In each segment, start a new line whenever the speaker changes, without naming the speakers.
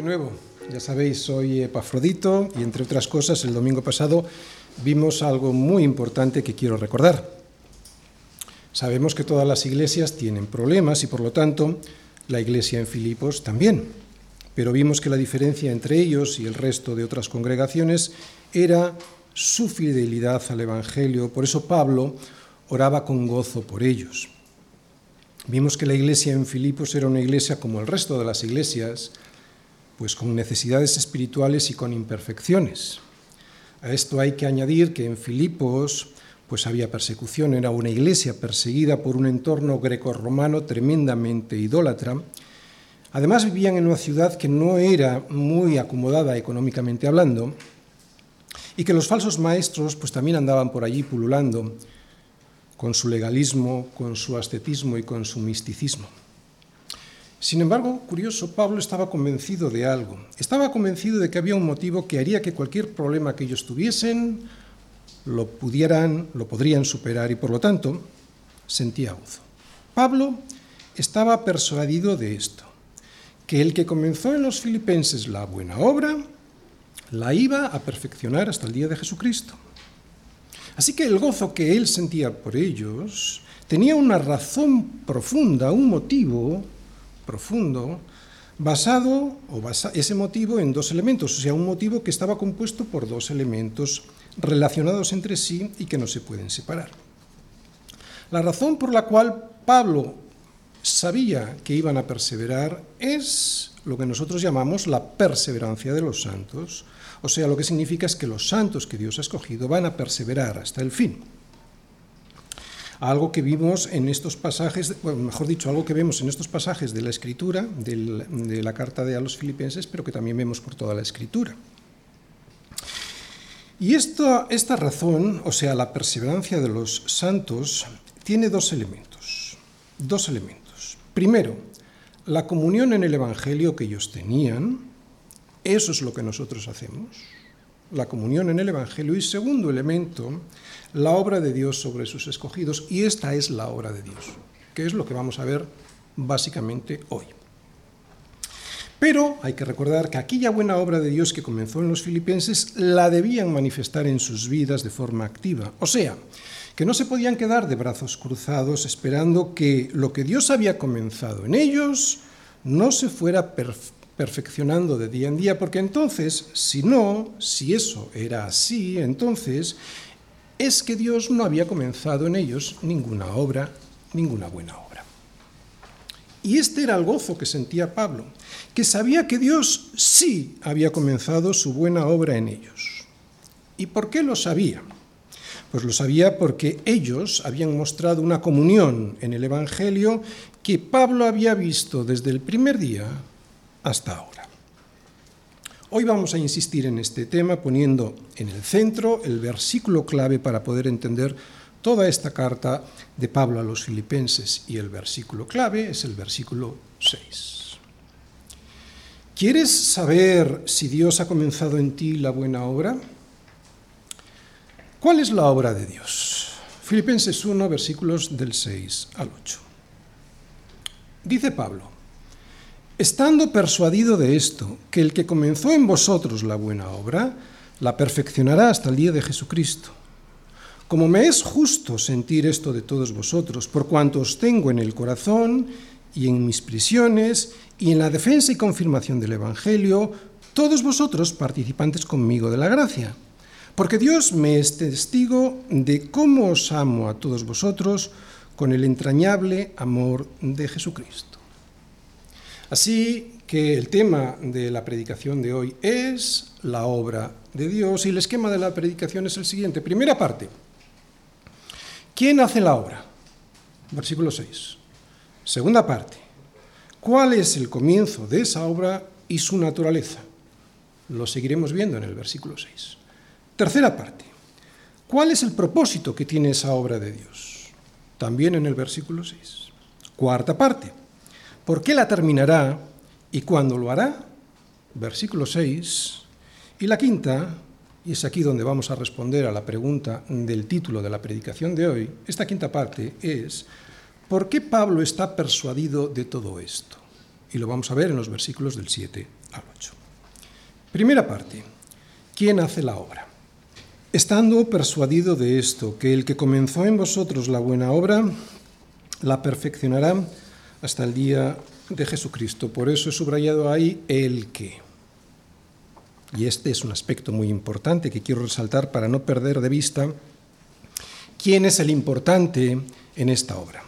de nuevo. Ya sabéis, soy Epafrodito y entre otras cosas el domingo pasado vimos algo muy importante que quiero recordar. Sabemos que todas las iglesias tienen problemas y por lo tanto la iglesia en Filipos también. Pero vimos que la diferencia entre ellos y el resto de otras congregaciones era su fidelidad al Evangelio. Por eso Pablo oraba con gozo por ellos. Vimos que la iglesia en Filipos era una iglesia como el resto de las iglesias, pues con necesidades espirituales y con imperfecciones. A esto hay que añadir que en Filipos pues había persecución, era una iglesia perseguida por un entorno greco-romano tremendamente idólatra. Además vivían en una ciudad que no era muy acomodada económicamente hablando y que los falsos maestros pues también andaban por allí pululando con su legalismo, con su ascetismo y con su misticismo. Sin embargo, curioso, Pablo estaba convencido de algo. Estaba convencido de que había un motivo que haría que cualquier problema que ellos tuviesen lo pudieran, lo podrían superar y por lo tanto sentía gozo. Pablo estaba persuadido de esto, que el que comenzó en los filipenses la buena obra la iba a perfeccionar hasta el día de Jesucristo. Así que el gozo que él sentía por ellos tenía una razón profunda, un motivo profundo, basado, o basa, ese motivo en dos elementos, o sea, un motivo que estaba compuesto por dos elementos relacionados entre sí y que no se pueden separar. La razón por la cual Pablo sabía que iban a perseverar es lo que nosotros llamamos la perseverancia de los santos, o sea, lo que significa es que los santos que Dios ha escogido van a perseverar hasta el fin algo que vimos en estos pasajes, mejor dicho, algo que vemos en estos pasajes de la escritura, de la carta de a los filipenses, pero que también vemos por toda la escritura. Y esta, esta razón, o sea, la perseverancia de los santos, tiene dos elementos. Dos elementos. Primero, la comunión en el Evangelio que ellos tenían, eso es lo que nosotros hacemos, la comunión en el Evangelio. Y segundo elemento, la obra de Dios sobre sus escogidos, y esta es la obra de Dios, que es lo que vamos a ver básicamente hoy. Pero hay que recordar que aquella buena obra de Dios que comenzó en los filipenses la debían manifestar en sus vidas de forma activa. O sea, que no se podían quedar de brazos cruzados esperando que lo que Dios había comenzado en ellos no se fuera perfeccionando de día en día, porque entonces, si no, si eso era así, entonces es que Dios no había comenzado en ellos ninguna obra, ninguna buena obra. Y este era el gozo que sentía Pablo, que sabía que Dios sí había comenzado su buena obra en ellos. ¿Y por qué lo sabía? Pues lo sabía porque ellos habían mostrado una comunión en el Evangelio que Pablo había visto desde el primer día hasta ahora. Hoy vamos a insistir en este tema poniendo en el centro el versículo clave para poder entender toda esta carta de Pablo a los filipenses y el versículo clave es el versículo 6. ¿Quieres saber si Dios ha comenzado en ti la buena obra? ¿Cuál es la obra de Dios? Filipenses 1, versículos del 6 al 8. Dice Pablo, estando persuadido de esto, que el que comenzó en vosotros la buena obra, la perfeccionará hasta el día de Jesucristo. Como me es justo sentir esto de todos vosotros, por cuanto os tengo en el corazón y en mis prisiones y en la defensa y confirmación del Evangelio, todos vosotros participantes conmigo de la gracia. Porque Dios me es testigo de cómo os amo a todos vosotros con el entrañable amor de Jesucristo. Así que el tema de la predicación de hoy es la obra de Dios y el esquema de la predicación es el siguiente. Primera parte. ¿Quién hace la obra? Versículo 6. Segunda parte. ¿Cuál es el comienzo de esa obra y su naturaleza? Lo seguiremos viendo en el versículo 6. Tercera parte. ¿Cuál es el propósito que tiene esa obra de Dios? También en el versículo 6. Cuarta parte. ¿Por qué la terminará y cuándo lo hará? Versículo 6. Y la quinta, y es aquí donde vamos a responder a la pregunta del título de la predicación de hoy, esta quinta parte es, ¿por qué Pablo está persuadido de todo esto? y lo vamos a ver en los versículos del 7 al 8. Primera parte. ¿Quién hace la obra? Estando persuadido de esto, que el que comenzó en vosotros la buena obra, la perfeccionará hasta el día de Jesucristo. Por eso he subrayado ahí el que. Y este es un aspecto muy importante que quiero resaltar para no perder de vista quién es el importante en esta obra.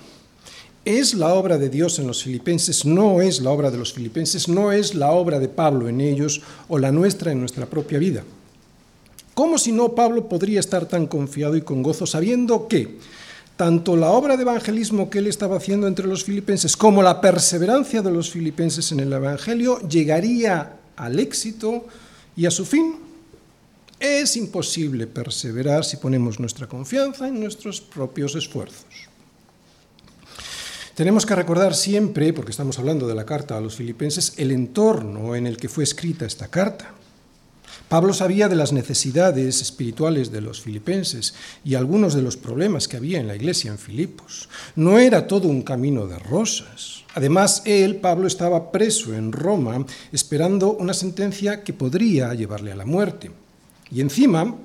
Es la obra de Dios en los filipenses, no es la obra de los filipenses, no es la obra de Pablo en ellos o la nuestra en nuestra propia vida. ¿Cómo si no Pablo podría estar tan confiado y con gozo sabiendo que tanto la obra de evangelismo que él estaba haciendo entre los filipenses como la perseverancia de los filipenses en el Evangelio llegaría al éxito y a su fin? Es imposible perseverar si ponemos nuestra confianza en nuestros propios esfuerzos. Tenemos que recordar siempre, porque estamos hablando de la carta a los filipenses, el entorno en el que fue escrita esta carta. Pablo sabía de las necesidades espirituales de los filipenses y algunos de los problemas que había en la iglesia en Filipos. No era todo un camino de rosas. Además, él, Pablo, estaba preso en Roma esperando una sentencia que podría llevarle a la muerte. Y encima,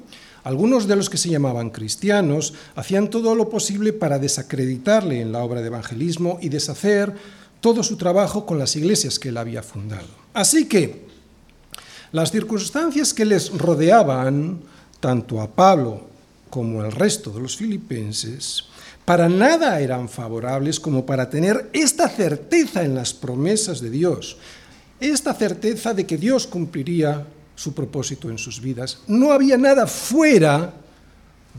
algunos de los que se llamaban cristianos hacían todo lo posible para desacreditarle en la obra de evangelismo y deshacer todo su trabajo con las iglesias que él había fundado. Así que, las circunstancias que les rodeaban, tanto a Pablo como al resto de los filipenses, para nada eran favorables como para tener esta certeza en las promesas de Dios, esta certeza de que Dios cumpliría su propósito en sus vidas. No había nada fuera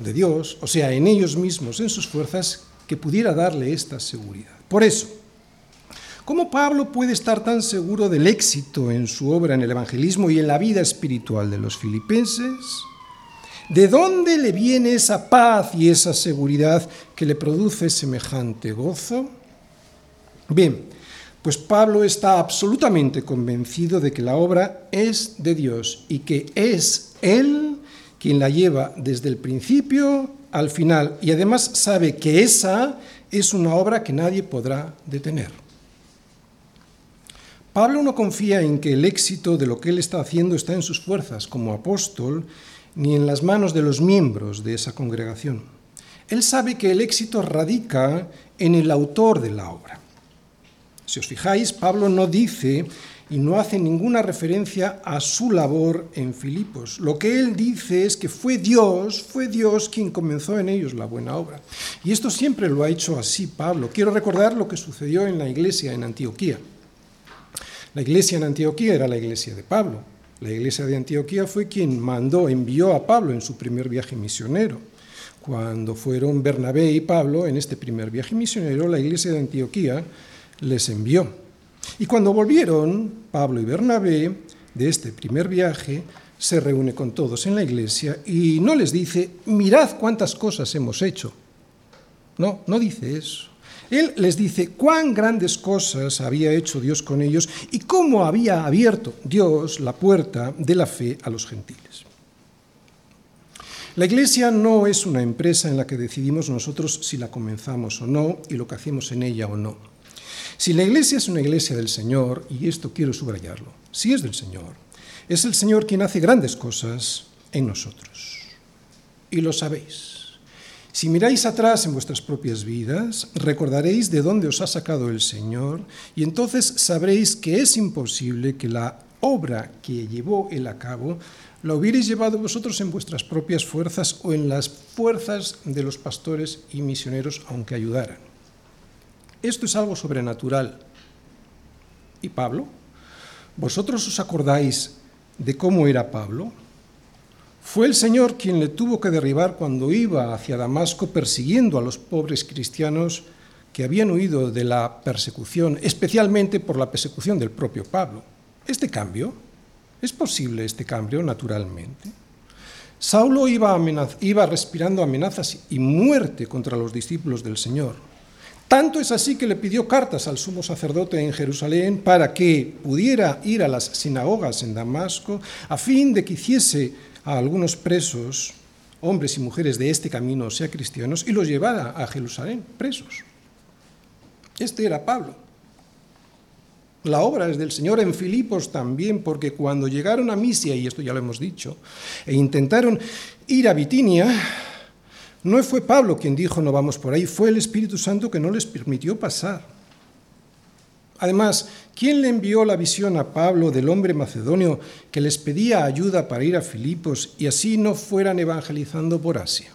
de Dios, o sea, en ellos mismos, en sus fuerzas, que pudiera darle esta seguridad. Por eso, ¿Cómo Pablo puede estar tan seguro del éxito en su obra en el evangelismo y en la vida espiritual de los filipenses? ¿De dónde le viene esa paz y esa seguridad que le produce semejante gozo? Bien, pues Pablo está absolutamente convencido de que la obra es de Dios y que es Él quien la lleva desde el principio al final y además sabe que esa es una obra que nadie podrá detener. Pablo no confía en que el éxito de lo que él está haciendo está en sus fuerzas como apóstol, ni en las manos de los miembros de esa congregación. Él sabe que el éxito radica en el autor de la obra. Si os fijáis, Pablo no dice y no hace ninguna referencia a su labor en Filipos. Lo que él dice es que fue Dios, fue Dios quien comenzó en ellos la buena obra. Y esto siempre lo ha hecho así Pablo. Quiero recordar lo que sucedió en la iglesia en Antioquía. La iglesia en Antioquía era la iglesia de Pablo. La iglesia de Antioquía fue quien mandó, envió a Pablo en su primer viaje misionero. Cuando fueron Bernabé y Pablo en este primer viaje misionero, la iglesia de Antioquía les envió. Y cuando volvieron, Pablo y Bernabé, de este primer viaje, se reúne con todos en la iglesia y no les dice, mirad cuántas cosas hemos hecho. No, no dice eso. Él les dice cuán grandes cosas había hecho Dios con ellos y cómo había abierto Dios la puerta de la fe a los gentiles. La iglesia no es una empresa en la que decidimos nosotros si la comenzamos o no y lo que hacemos en ella o no. Si la iglesia es una iglesia del Señor, y esto quiero subrayarlo, si es del Señor, es el Señor quien hace grandes cosas en nosotros. Y lo sabéis. Si miráis atrás en vuestras propias vidas, recordaréis de dónde os ha sacado el Señor y entonces sabréis que es imposible que la obra que llevó él a cabo la hubierais llevado vosotros en vuestras propias fuerzas o en las fuerzas de los pastores y misioneros, aunque ayudaran. Esto es algo sobrenatural. ¿Y Pablo? ¿Vosotros os acordáis de cómo era Pablo? Fue el Señor quien le tuvo que derribar cuando iba hacia Damasco persiguiendo a los pobres cristianos que habían huido de la persecución, especialmente por la persecución del propio Pablo. Este cambio, ¿es posible este cambio naturalmente? Saulo iba, iba respirando amenazas y muerte contra los discípulos del Señor. Tanto es así que le pidió cartas al sumo sacerdote en Jerusalén para que pudiera ir a las sinagogas en Damasco a fin de que hiciese a algunos presos, hombres y mujeres de este camino, sea cristianos, y los llevara a Jerusalén presos. Este era Pablo. La obra es del Señor en Filipos también, porque cuando llegaron a Misia, y esto ya lo hemos dicho, e intentaron ir a Bitinia, no fue Pablo quien dijo no vamos por ahí, fue el Espíritu Santo que no les permitió pasar. Además, ¿quién le envió la visión a Pablo del hombre macedonio que les pedía ayuda para ir a Filipos y así no fueran evangelizando por Asia?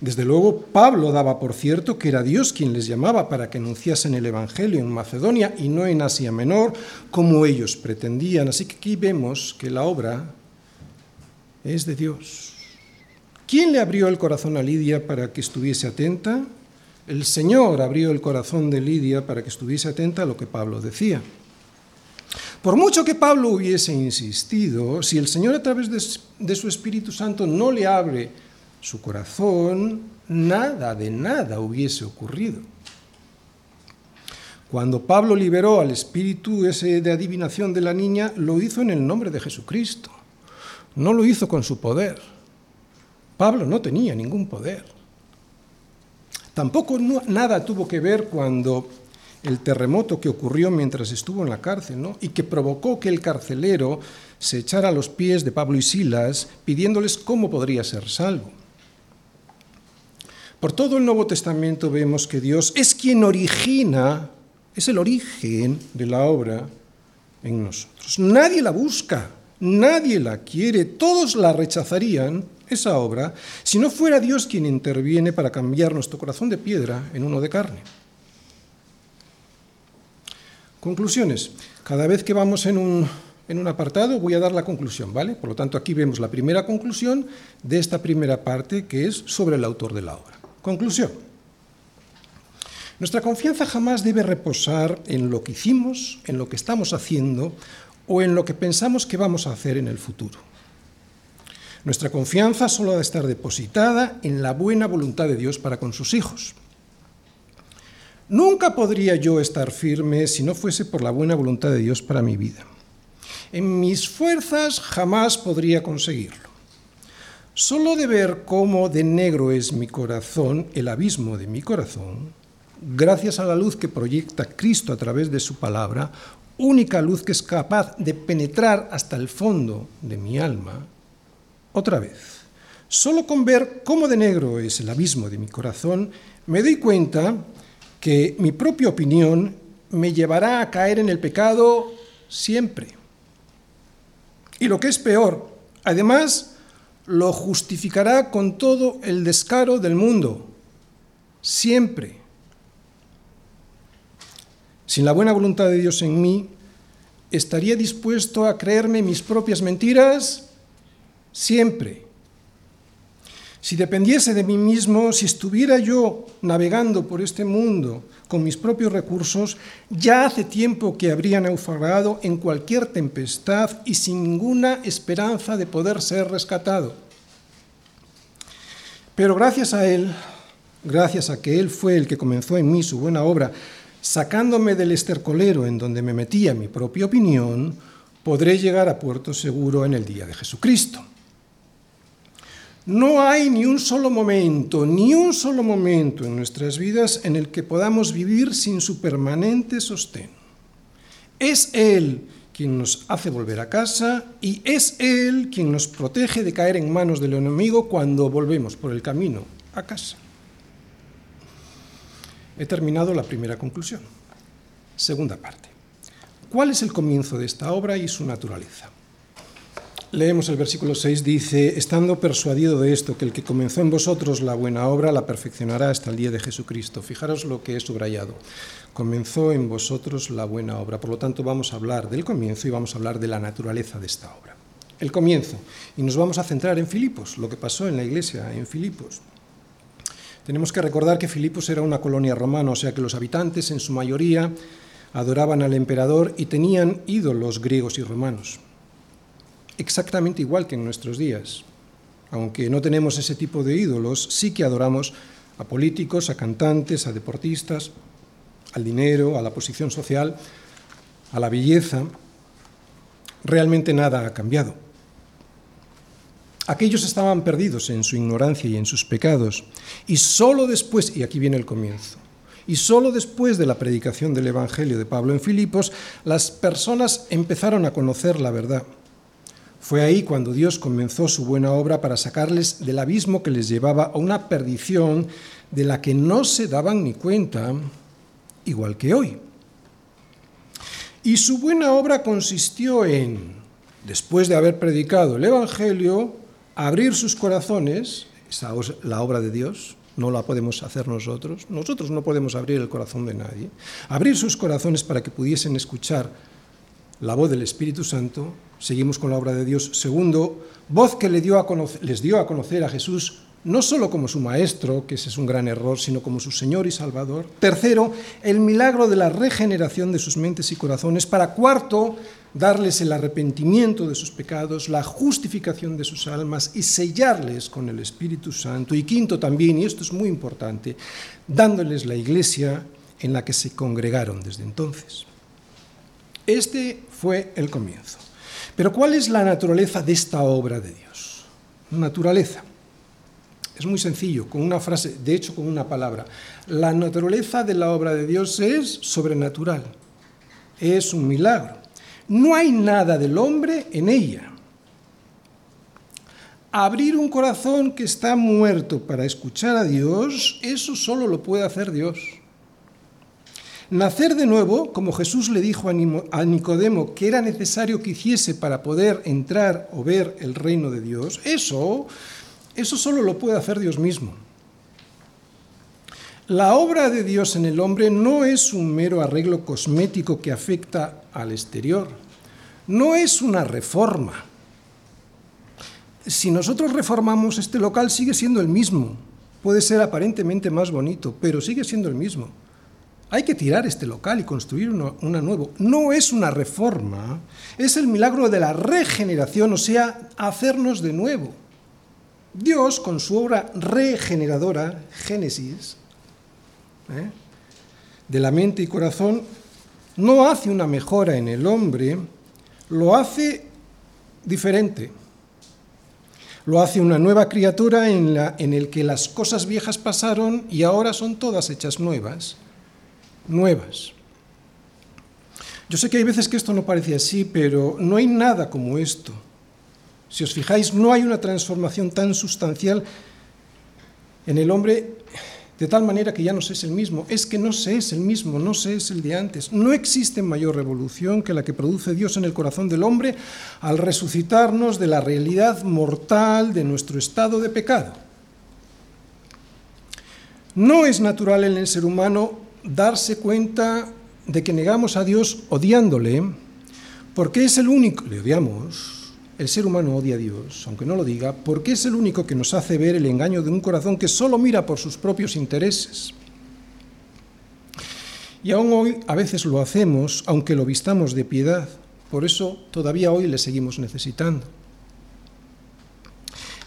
Desde luego, Pablo daba por cierto que era Dios quien les llamaba para que anunciasen el Evangelio en Macedonia y no en Asia Menor, como ellos pretendían. Así que aquí vemos que la obra es de Dios. ¿Quién le abrió el corazón a Lidia para que estuviese atenta? El Señor abrió el corazón de Lidia para que estuviese atenta a lo que Pablo decía. Por mucho que Pablo hubiese insistido, si el Señor a través de, su Espíritu Santo no le abre su corazón, nada de nada hubiese ocurrido. Cuando Pablo liberó al espíritu ese de adivinación de la niña, lo hizo en el nombre de Jesucristo. No lo hizo con su poder. Pablo no tenía ningún poder. Tampoco nada tuvo que ver cuando el terremoto que ocurrió mientras estuvo en la cárcel, ¿no? y que provocó que el carcelero se echara a los pies de Pablo y Silas pidiéndoles cómo podría ser salvo. Por todo el Nuevo Testamento vemos que Dios es quien origina, es el origen de la obra en nosotros. Nadie la busca, nadie la quiere, todos la rechazarían, esa obra, si no fuera Dios quien interviene para cambiar nuestro corazón de piedra en uno de carne. Conclusiones. Cada vez que vamos en un, en un apartado voy a dar la conclusión, ¿vale? Por lo tanto, aquí vemos la primera conclusión de esta primera parte que es sobre el autor de la obra. Conclusión. Nuestra confianza jamás debe reposar en lo que hicimos, en lo que estamos haciendo o en lo que pensamos que vamos a hacer en el futuro. Nuestra confianza solo ha de estar depositada en la buena voluntad de Dios para con sus hijos. Nunca podría yo estar firme si no fuese por la buena voluntad de Dios para mi vida. En mis fuerzas jamás podría conseguirlo. Solo de ver cómo de negro es mi corazón, el abismo de mi corazón, gracias a la luz que proyecta Cristo a través de su palabra, única luz que es capaz de penetrar hasta el fondo de mi alma, otra vez, solo con ver cómo de negro es el abismo de mi corazón, me doy cuenta que mi propia opinión me llevará a caer en el pecado siempre. Y lo que es peor, además, lo justificará con todo el descaro del mundo, siempre. Sin la buena voluntad de Dios en mí, ¿estaría dispuesto a creerme mis propias mentiras? Siempre. Si dependiese de mí mismo, si estuviera yo navegando por este mundo con mis propios recursos, ya hace tiempo que habría naufragado en cualquier tempestad y sin ninguna esperanza de poder ser rescatado. Pero gracias a Él, gracias a que Él fue el que comenzó en mí su buena obra, sacándome del estercolero en donde me metía mi propia opinión, podré llegar a puerto seguro en el día de Jesucristo. No hay ni un solo momento, ni un solo momento en nuestras vidas en el que podamos vivir sin su permanente sostén. Es Él quien nos hace volver a casa y es Él quien nos protege de caer en manos del enemigo cuando volvemos por el camino a casa. He terminado la primera conclusión. Segunda parte. ¿Cuál es el comienzo de esta obra y su naturaleza? Leemos el versículo 6, dice, estando persuadido de esto, que el que comenzó en vosotros la buena obra la perfeccionará hasta el día de Jesucristo. Fijaros lo que he subrayado. Comenzó en vosotros la buena obra. Por lo tanto, vamos a hablar del comienzo y vamos a hablar de la naturaleza de esta obra. El comienzo. Y nos vamos a centrar en Filipos, lo que pasó en la iglesia en Filipos. Tenemos que recordar que Filipos era una colonia romana, o sea que los habitantes en su mayoría adoraban al emperador y tenían ídolos griegos y romanos exactamente igual que en nuestros días. Aunque no tenemos ese tipo de ídolos, sí que adoramos a políticos, a cantantes, a deportistas, al dinero, a la posición social, a la belleza. Realmente nada ha cambiado. Aquellos estaban perdidos en su ignorancia y en sus pecados, y solo después, y aquí viene el comienzo, Y solo después de la predicación del Evangelio de Pablo en Filipos, las personas empezaron a conocer la verdad. Fue ahí cuando Dios comenzó su buena obra para sacarles del abismo que les llevaba a una perdición de la que no se daban ni cuenta, igual que hoy. Y su buena obra consistió en, después de haber predicado el Evangelio, abrir sus corazones, esa es la obra de Dios, no la podemos hacer nosotros, nosotros no podemos abrir el corazón de nadie, abrir sus corazones para que pudiesen escuchar la voz del Espíritu Santo, seguimos con la obra de Dios. Segundo, voz que les dio a conocer a Jesús no solo como su maestro, que ese es un gran error, sino como su Señor y Salvador. Tercero, el milagro de la regeneración de sus mentes y corazones. Para cuarto, darles el arrepentimiento de sus pecados, la justificación de sus almas y sellarles con el Espíritu Santo. Y quinto también, y esto es muy importante, dándoles la iglesia en la que se congregaron desde entonces. Este fue el comienzo. Pero ¿cuál es la naturaleza de esta obra de Dios? Naturaleza. Es muy sencillo, con una frase, de hecho con una palabra. La naturaleza de la obra de Dios es sobrenatural, es un milagro. No hay nada del hombre en ella. Abrir un corazón que está muerto para escuchar a Dios, eso solo lo puede hacer Dios. Nacer de nuevo, como Jesús le dijo a Nicodemo que era necesario que hiciese para poder entrar o ver el reino de Dios, eso, eso solo lo puede hacer Dios mismo. La obra de Dios en el hombre no es un mero arreglo cosmético que afecta al exterior, no es una reforma. Si nosotros reformamos este local sigue siendo el mismo, puede ser aparentemente más bonito, pero sigue siendo el mismo. Hay que tirar este local y construir uno, nuevo. No es una reforma, es el milagro de la regeneración, o sea, hacernos de nuevo. Dios, con su obra regeneradora, Génesis, ¿eh? de la mente y corazón, no hace una mejora en el hombre, lo hace diferente. Lo hace una nueva criatura en, la, en el que las cosas viejas pasaron y ahora son todas hechas nuevas, nuevas. Yo sé que hay veces que esto no parece así, pero no hay nada como esto. Si os fijáis, no hay una transformación tan sustancial en el hombre de tal manera que ya no se es el mismo. Es que no se es el mismo, no se es el de antes. No existe mayor revolución que la que produce Dios en el corazón del hombre al resucitarnos de la realidad mortal de nuestro estado de pecado. No es natural en el ser humano darse cuenta de que negamos a Dios odiándole, porque es el único, le odiamos, el ser humano odia a Dios, aunque no lo diga, porque es el único que nos hace ver el engaño de un corazón que solo mira por sus propios intereses. Y aún hoy a veces lo hacemos, aunque lo vistamos de piedad. Por eso todavía hoy le seguimos necesitando.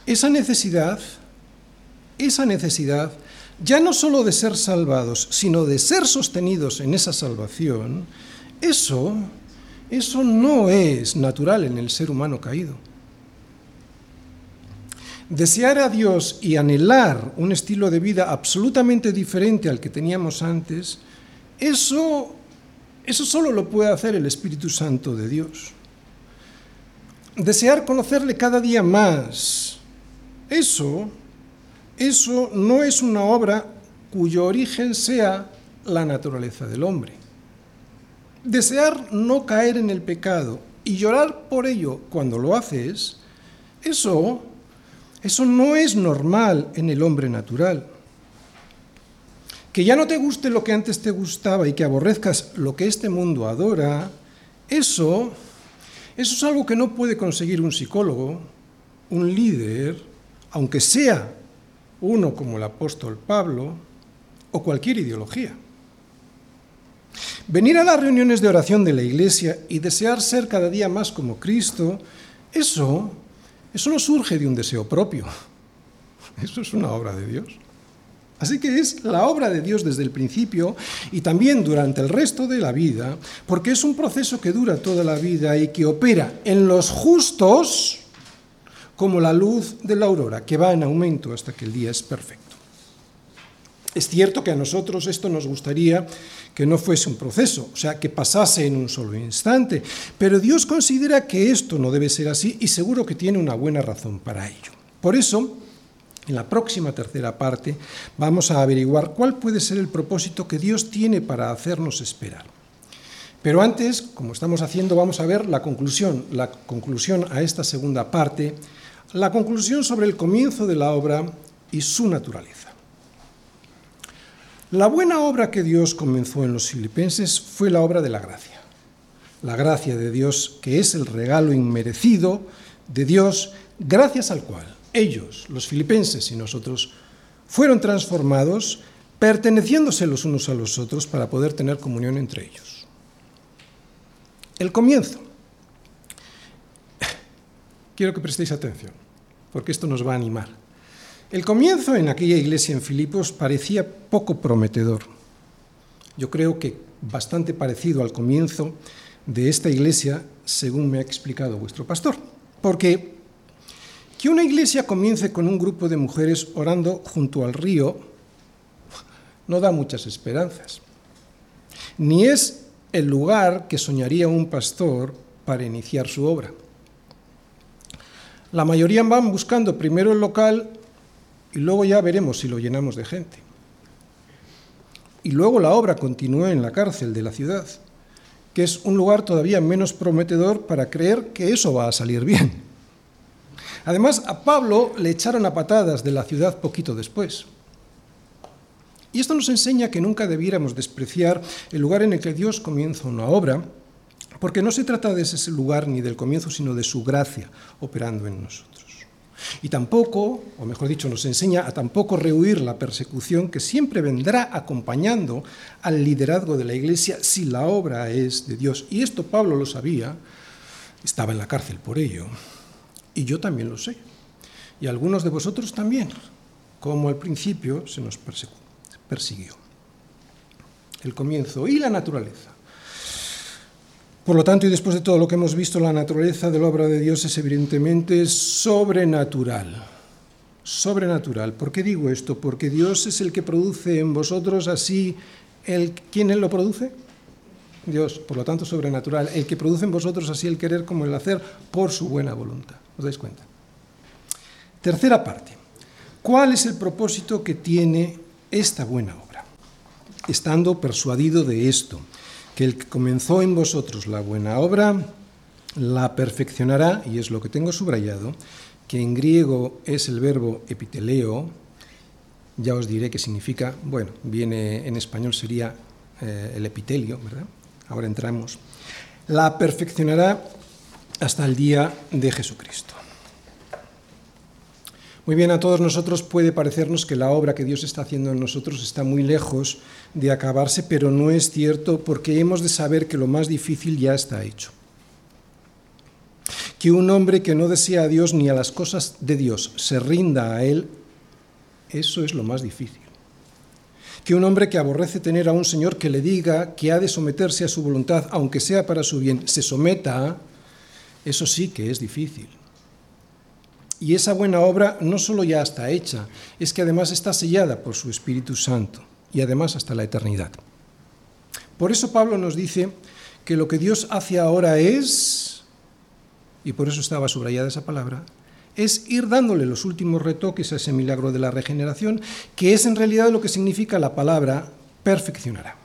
Esa necesidad, esa necesidad, ya no solo de ser salvados, sino de ser sostenidos en esa salvación, eso eso no es natural en el ser humano caído. Desear a Dios y anhelar un estilo de vida absolutamente diferente al que teníamos antes, eso, eso solo lo puede hacer el Espíritu Santo de Dios. Desear conocerle cada día más, eso, eso no es una obra cuyo origen sea la naturaleza del hombre. Desear no caer en el pecado y llorar por ello cuando lo haces, eso, eso no es normal en el hombre natural. Que ya no te guste lo que antes te gustaba y que aborrezcas lo que este mundo adora, eso, eso es algo que no puede conseguir un psicólogo, un líder, aunque sea uno como el apóstol Pablo, o cualquier ideología. Venir a las reuniones de oración de la iglesia y desear ser cada día más como Cristo, eso, eso no surge de un deseo propio. Eso es una obra de Dios. Así que es la obra de Dios desde el principio y también durante el resto de la vida, porque es un proceso que dura toda la vida y que opera en los justos como la luz de la aurora, que va en aumento hasta que el día es perfecto. Es cierto que a nosotros esto nos gustaría que no fuese un proceso, o sea, que pasase en un solo instante, pero Dios considera que esto no debe ser así y seguro que tiene una buena razón para ello. Por eso, en la próxima tercera parte vamos a averiguar cuál puede ser el propósito que Dios tiene para hacernos esperar. Pero antes, como estamos haciendo, vamos a ver la conclusión, la conclusión a esta segunda parte, la conclusión sobre el comienzo de la obra y su naturaleza. La buena obra que Dios comenzó en los filipenses fue la obra de la gracia. La gracia de Dios, que es el regalo inmerecido de Dios, gracias al cual ellos, los filipenses y nosotros, fueron transformados, perteneciéndose los unos a los otros para poder tener comunión entre ellos. El comienzo. Quiero que prestéis atención, porque esto nos va a animar. El comienzo en aquella iglesia en Filipos parecía poco prometedor. Yo creo que bastante parecido al comienzo de esta iglesia, según me ha explicado vuestro pastor. Porque que una iglesia comience con un grupo de mujeres orando junto al río no da muchas esperanzas. Ni es el lugar que soñaría un pastor para iniciar su obra. La mayoría van buscando primero el local y luego ya veremos si lo llenamos de gente. Y luego la obra continúa en la cárcel de la ciudad, que es un lugar todavía menos prometedor para creer que eso va a salir bien. Además, a Pablo le echaron a patadas de la ciudad poquito después. Y esto nos enseña que nunca debiéramos despreciar el lugar en el que Dios comienza una obra, porque no se trata de ese lugar ni del comienzo, sino de su gracia operando en nosotros. Y tampoco, o mejor dicho, nos enseña a tampoco rehuir la persecución que siempre vendrá acompañando al liderazgo de la Iglesia si la obra es de Dios. Y esto Pablo lo sabía, estaba en la cárcel por ello, y yo también lo sé. Y algunos de vosotros también, como al principio se nos persiguió. El comienzo y la naturaleza. Por lo tanto, y después de todo lo que hemos visto, la naturaleza de la obra de Dios es evidentemente sobrenatural. Sobrenatural. ¿Por qué digo esto? Porque Dios es el que produce en vosotros así el ¿quién él lo produce? Dios, por lo tanto sobrenatural, el que produce en vosotros así el querer como el hacer por su buena voluntad. ¿Os dais cuenta? Tercera parte. ¿Cuál es el propósito que tiene esta buena obra? Estando persuadido de esto, que el que comenzó en vosotros la buena obra, la perfeccionará, y es lo que tengo subrayado, que en griego es el verbo epiteleo, ya os diré qué significa, bueno, viene en español sería eh, el epitelio, ¿verdad? Ahora entramos. La perfeccionará hasta el día de Jesucristo. Muy bien, a todos nosotros puede parecernos que la obra que Dios está haciendo en nosotros está muy lejos de acabarse, pero no es cierto porque hemos de saber que lo más difícil ya está hecho. Que un hombre que no desea a Dios ni a las cosas de Dios se rinda a Él, eso es lo más difícil. Que un hombre que aborrece tener a un Señor que le diga que ha de someterse a su voluntad, aunque sea para su bien, se someta, eso sí que es difícil. Y esa buena obra no solo ya está hecha, es que además está sellada por su Espíritu Santo y además hasta la eternidad. Por eso Pablo nos dice que lo que Dios hace ahora es, y por eso estaba subrayada esa palabra, es ir dándole los últimos retoques a ese milagro de la regeneración, que es en realidad lo que significa la palabra perfeccionará.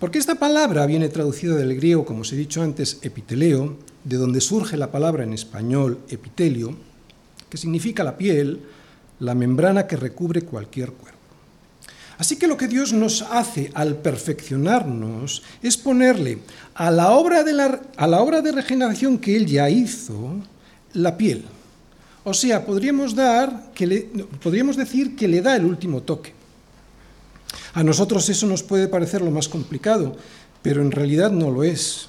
Porque esta palabra viene traducida del griego, como os he dicho antes, epiteleo, de donde surge la palabra en español epitelio, que significa la piel, la membrana que recubre cualquier cuerpo. Así que lo que Dios nos hace al perfeccionarnos es ponerle a la obra de, la, a la de regeneración que Él ya hizo la piel. O sea, podríamos, dar que podríamos decir que le da el último toque. A nosotros eso nos puede parecer lo más complicado, pero en realidad no lo es.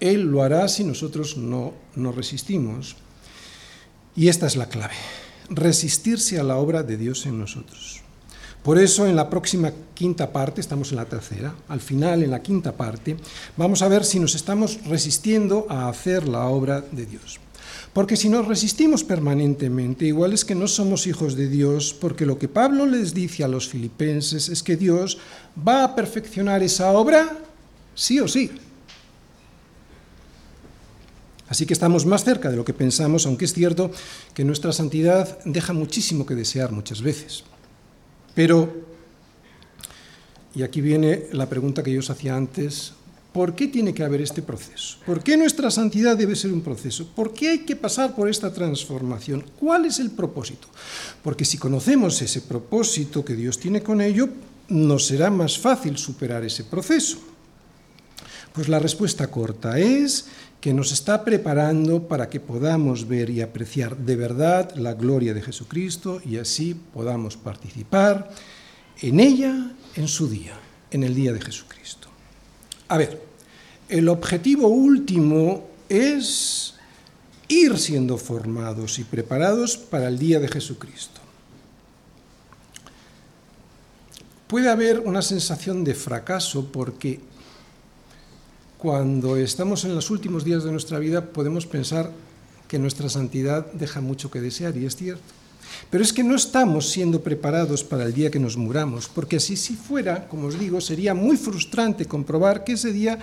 Él lo hará si nosotros no resistimos. Y esta es la clave, resistirse a la obra de Dios en nosotros. Por eso en la próxima quinta parte, estamos en la tercera, al final en la quinta parte, vamos a ver si nos estamos resistiendo a hacer la obra de Dios. Porque si nos resistimos permanentemente, igual es que no somos hijos de Dios, porque lo que Pablo les dice a los filipenses es que Dios va a perfeccionar esa obra sí o sí. Así que estamos más cerca de lo que pensamos, aunque es cierto que nuestra santidad deja muchísimo que desear muchas veces. Pero, y aquí viene la pregunta que yo os hacía antes, ¿Por qué tiene que haber este proceso? ¿Por qué nuestra santidad debe ser un proceso? ¿Por qué hay que pasar por esta transformación? ¿Cuál es el propósito? Porque si conocemos ese propósito que Dios tiene con ello, nos será más fácil superar ese proceso. Pues la respuesta corta es que nos está preparando para que podamos ver y apreciar de verdad la gloria de Jesucristo y así podamos participar en ella en su día, en el día de Jesucristo. A ver, el objetivo último es ir siendo formados y preparados para el día de Jesucristo. Puede haber una sensación de fracaso porque cuando estamos en los últimos días de nuestra vida podemos pensar que nuestra santidad deja mucho que desear y es cierto. Pero es que no estamos siendo preparados para el día que nos muramos, porque si, si fuera, como os digo, sería muy frustrante comprobar que ese día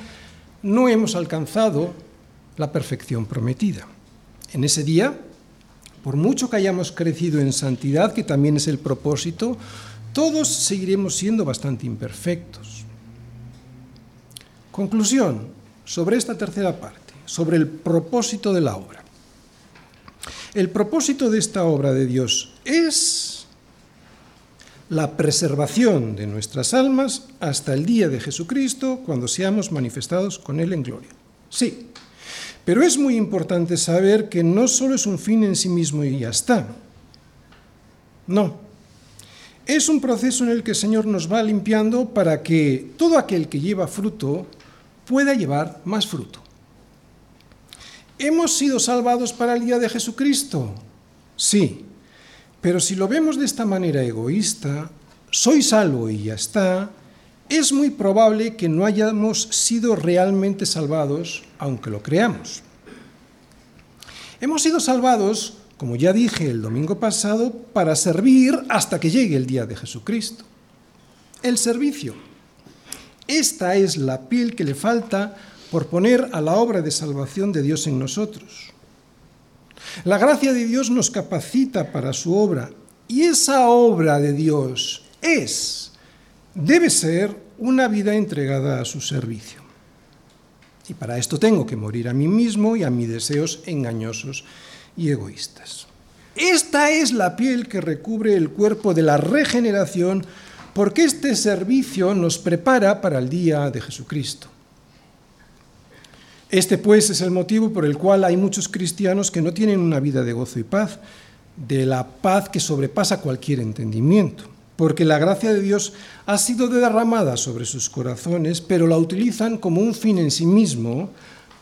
no hemos alcanzado la perfección prometida. En ese día, por mucho que hayamos crecido en santidad, que también es el propósito, todos seguiremos siendo bastante imperfectos. Conclusión sobre esta tercera parte, sobre el propósito de la obra. El propósito de esta obra de Dios es la preservación de nuestras almas hasta el día de Jesucristo, cuando seamos manifestados con Él en gloria. Sí, pero es muy importante saber que no solo es un fin en sí mismo y ya está. No. Es un proceso en el que el Señor nos va limpiando para que todo aquel que lleva fruto pueda llevar más fruto. ¿Hemos sido salvados para el día de Jesucristo? Sí, pero si lo vemos de esta manera egoísta, soy salvo y ya está, es muy probable que no hayamos sido realmente salvados, aunque lo creamos. Hemos sido salvados, como ya dije el domingo pasado, para servir hasta que llegue el día de Jesucristo. El servicio. Esta es la piel que le falta por poner a la obra de salvación de Dios en nosotros. La gracia de Dios nos capacita para su obra y esa obra de Dios es, debe ser, una vida entregada a su servicio. Y para esto tengo que morir a mí mismo y a mis deseos engañosos y egoístas. Esta es la piel que recubre el cuerpo de la regeneración porque este servicio nos prepara para el día de Jesucristo. Este pues es el motivo por el cual hay muchos cristianos que no tienen una vida de gozo y paz, de la paz que sobrepasa cualquier entendimiento, porque la gracia de Dios ha sido derramada sobre sus corazones, pero la utilizan como un fin en sí mismo,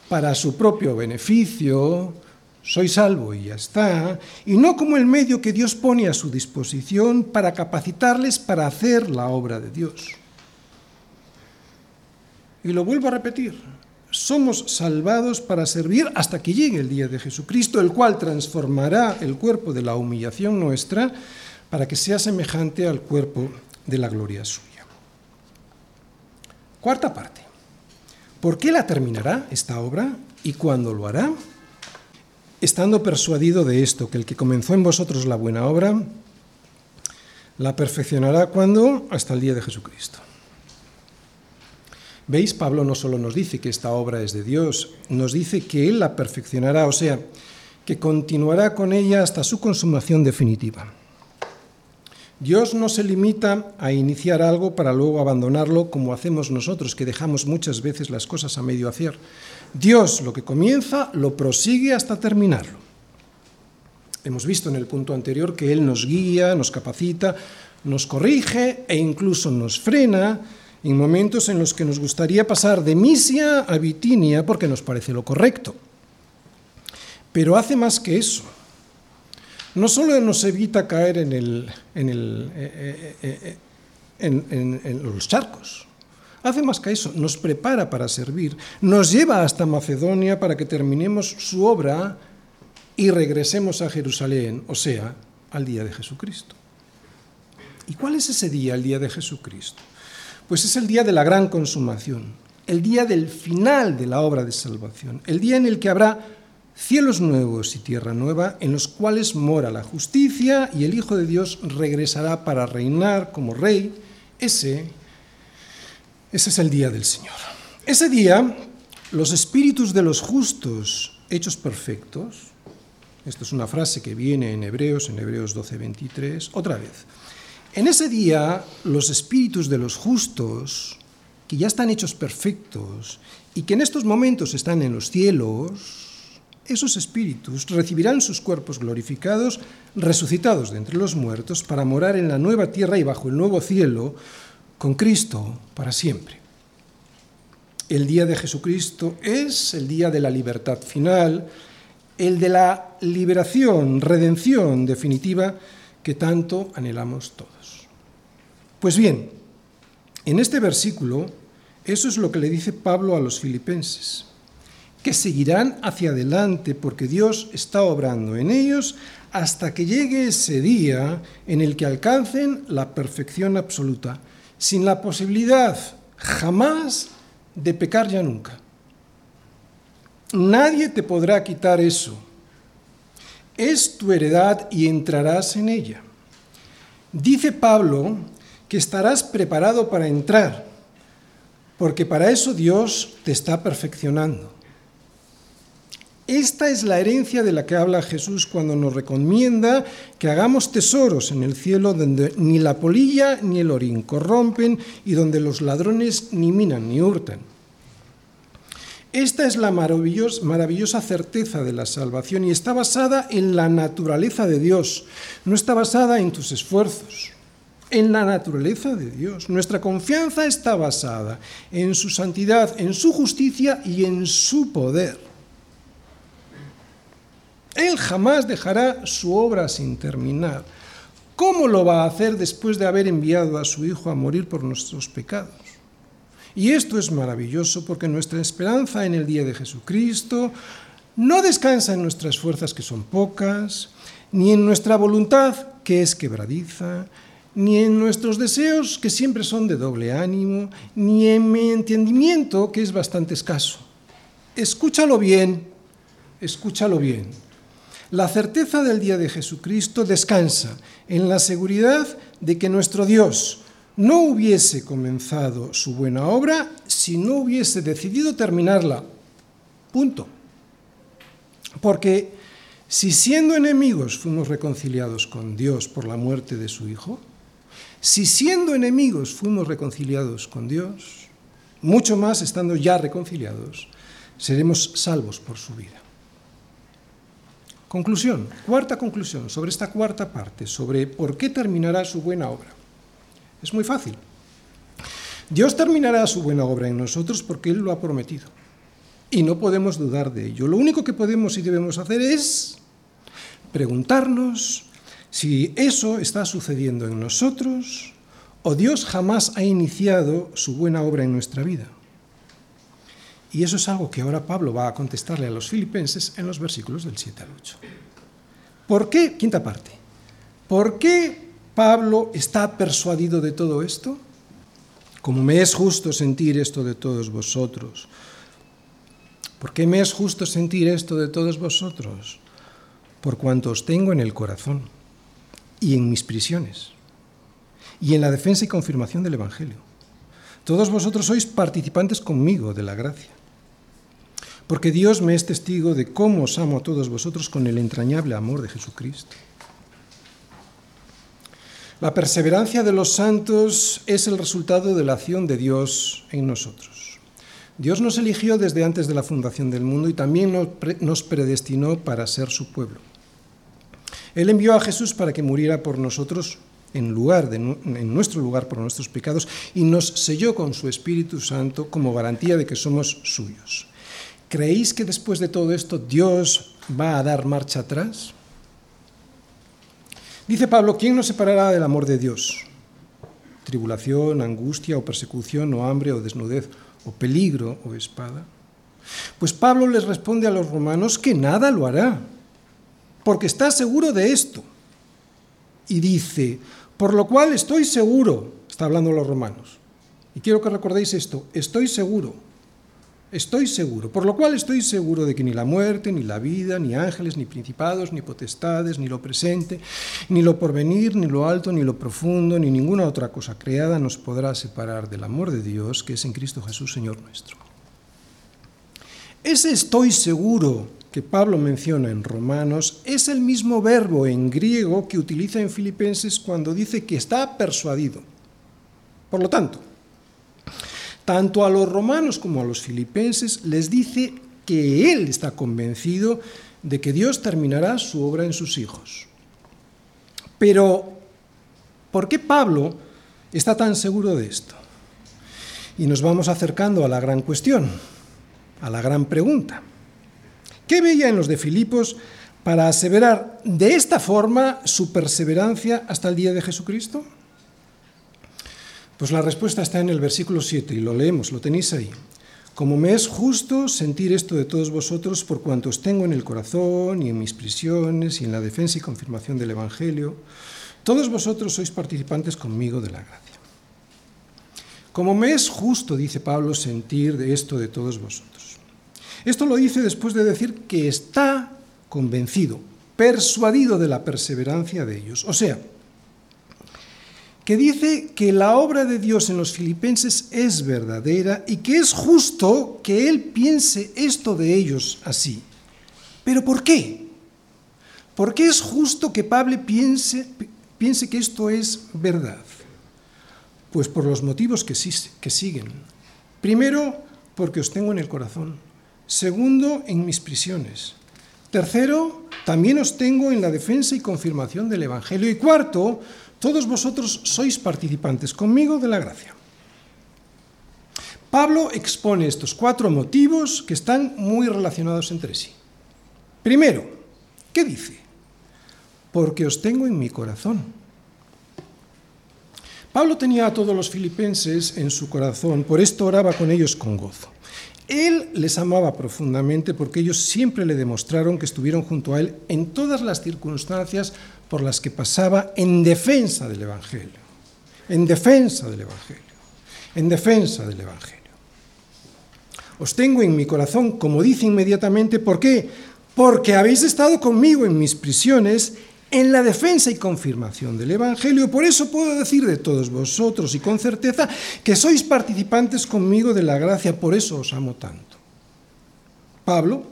para su propio beneficio, soy salvo y ya está, y no como el medio que Dios pone a su disposición para capacitarles para hacer la obra de Dios. Y lo vuelvo a repetir, somos salvados para servir hasta que llegue el día de Jesucristo, el cual transformará el cuerpo de la humillación nuestra para que sea semejante al cuerpo de la gloria suya. Cuarta parte. ¿Por qué la terminará esta obra y cuándo lo hará? Estando persuadido de esto, que el que comenzó en vosotros la buena obra, la perfeccionará cuando? Hasta el día de Jesucristo. ¿Veis? Pablo no solo nos dice que esta obra es de Dios, nos dice que Él la perfeccionará, o sea, que continuará con ella hasta su consumación definitiva. Dios no se limita a iniciar algo para luego abandonarlo como hacemos nosotros, que dejamos muchas veces las cosas a medio hacer. Dios lo que comienza lo prosigue hasta terminarlo. Hemos visto en el punto anterior que Él nos guía, nos capacita, nos corrige e incluso nos frena en momentos en los que nos gustaría pasar de Misia a Bitinia porque nos parece lo correcto. Pero hace más que eso. No solo nos evita caer en, el, eh, eh, eh, los charcos, hace más que eso, nos prepara para servir, nos lleva hasta Macedonia para que terminemos su obra y regresemos a Jerusalén, o sea, al día de Jesucristo. ¿Y cuál es ese día, el día de Jesucristo? Pues es el día de la gran consumación, el día del final de la obra de salvación, el día en el que habrá cielos nuevos y tierra nueva, en los cuales mora la justicia y el Hijo de Dios regresará para reinar como rey. Ese, ese es el día del Señor. Ese día, los espíritus de los justos hechos perfectos, esto es una frase que viene en Hebreos, en Hebreos 12, 23, otra vez. En ese día, los espíritus de los justos, que ya están hechos perfectos y que en estos momentos están en los cielos, esos espíritus recibirán sus cuerpos glorificados, resucitados de entre los muertos, para morar en la nueva tierra y bajo el nuevo cielo, con Cristo para siempre. El día de Jesucristo es el día de la libertad final, el de la liberación, redención definitiva que tanto anhelamos todos. Pues bien, en este versículo, eso es lo que le dice Pablo a los filipenses que seguirán hacia adelante porque Dios está obrando en ellos hasta que llegue ese día en el que alcancen la perfección absoluta, sin la posibilidad jamás de pecar ya nunca. Nadie te podrá quitar eso. Es tu heredad y entrarás en ella. Dice Pablo que estarás preparado para entrar, porque para eso Dios te está perfeccionando. Esta es la herencia de la que habla Jesús cuando nos recomienda que hagamos tesoros en el cielo donde ni la polilla ni el orín corrompen y donde los ladrones ni minan ni hurtan. Esta es la maravillosa certeza de la salvación y está basada en la naturaleza de Dios, no está basada en tus esfuerzos, en la naturaleza de Dios. Nuestra confianza está basada en su santidad, en su justicia y en su poder. Él jamás dejará su obra sin terminar. ¿Cómo lo va a hacer después de haber enviado a su Hijo a morir por nuestros pecados? Y esto es maravilloso porque nuestra esperanza en el día de Jesucristo no descansa en nuestras fuerzas que son pocas, ni en nuestra voluntad que es quebradiza, ni en nuestros deseos que siempre son de doble ánimo, ni en mi entendimiento que es bastante escaso. Escúchalo bien, escúchalo bien. La certeza del día de Jesucristo descansa en la seguridad de que nuestro Dios no hubiese comenzado su buena obra si no hubiese decidido terminarla. Punto. Porque si siendo enemigos fuimos reconciliados con Dios por la muerte de su Hijo, si siendo enemigos fuimos reconciliados con Dios, mucho más estando ya reconciliados, seremos salvos por su vida. Conclusión, cuarta conclusión sobre esta cuarta parte, sobre por qué terminará su buena obra. Es muy fácil. Dios terminará su buena obra en nosotros porque Él lo ha prometido. Y no podemos dudar de ello. Lo único que podemos y debemos hacer es preguntarnos si eso está sucediendo en nosotros o Dios jamás ha iniciado su buena obra en nuestra vida. Y eso es algo que ahora Pablo va a contestarle a los filipenses en los versículos del 7 al 8. ¿Por qué? Quinta parte. ¿Por qué Pablo está persuadido de todo esto? Como me es justo sentir esto de todos vosotros. ¿Por qué me es justo sentir esto de todos vosotros? Por cuanto os tengo en el corazón y en mis prisiones y en la defensa y confirmación del Evangelio. Todos vosotros sois participantes conmigo de la gracia porque Dios me es testigo de cómo os amo a todos vosotros con el entrañable amor de Jesucristo. La perseverancia de los santos es el resultado de la acción de Dios en nosotros. Dios nos eligió desde antes de la fundación del mundo y también nos predestinó para ser su pueblo. Él envió a Jesús para que muriera por nosotros en, lugar de, en nuestro lugar por nuestros pecados y nos selló con su Espíritu Santo como garantía de que somos suyos. ¿Creéis que después de todo esto Dios va a dar marcha atrás? Dice Pablo, ¿quién nos separará del amor de Dios? Tribulación, angustia o persecución o hambre o desnudez o peligro o espada. Pues Pablo les responde a los romanos que nada lo hará. porque está seguro de esto. Y dice, por lo cual estoy seguro, está hablando los romanos. Y quiero que recordéis esto, estoy seguro, estoy seguro, por lo cual estoy seguro de que ni la muerte, ni la vida, ni ángeles, ni principados, ni potestades, ni lo presente, ni lo porvenir, ni lo alto, ni lo profundo, ni ninguna otra cosa creada nos podrá separar del amor de Dios que es en Cristo Jesús, Señor nuestro. Ese estoy seguro que Pablo menciona en Romanos es el mismo verbo en griego que utiliza en Filipenses cuando dice que está persuadido. Por lo tanto, tanto a los romanos como a los filipenses les dice que él está convencido de que Dios terminará su obra en sus hijos. Pero, ¿por qué Pablo está tan seguro de esto? Y nos vamos acercando a la gran cuestión, a la gran pregunta. ¿Qué veía en los de Filipos para aseverar de esta forma su perseverancia hasta el día de Jesucristo? Pues la respuesta está en el versículo 7 y lo leemos, lo tenéis ahí. Como me es justo sentir esto de todos vosotros por cuantos tengo en el corazón y en mis prisiones y en la defensa y confirmación del Evangelio, todos vosotros sois participantes conmigo de la gracia. Como me es justo, dice Pablo, sentir de esto de todos vosotros. Esto lo dice después de decir que está convencido, persuadido de la perseverancia de ellos. O sea, que dice que la obra de Dios en los filipenses es verdadera y que es justo que Él piense esto de ellos así. ¿Pero por qué? ¿Por qué es justo que Pablo piense, piense que esto es verdad? Pues por los motivos que, que siguen. Primero, porque os tengo en el corazón. Segundo, en mis prisiones. Tercero, también os tengo en la defensa y confirmación del Evangelio. Y cuarto, todos vosotros sois participantes conmigo de la gracia. Pablo expone estos cuatro motivos que están muy relacionados entre sí. Primero, ¿qué dice? Porque os tengo en mi corazón. Pablo tenía a todos los filipenses en su corazón, por esto oraba con ellos con gozo. Él les amaba profundamente porque ellos siempre le demostraron que estuvieron junto a él en todas las circunstancias por las que pasaba en defensa del Evangelio, en defensa del Evangelio, en defensa del Evangelio. Os tengo en mi corazón, como dice inmediatamente, ¿por qué? Porque habéis estado conmigo en mis prisiones, en la defensa y confirmación del Evangelio. Por eso puedo decir de todos vosotros y con certeza que sois participantes conmigo de la gracia, por eso os amo tanto. Pablo,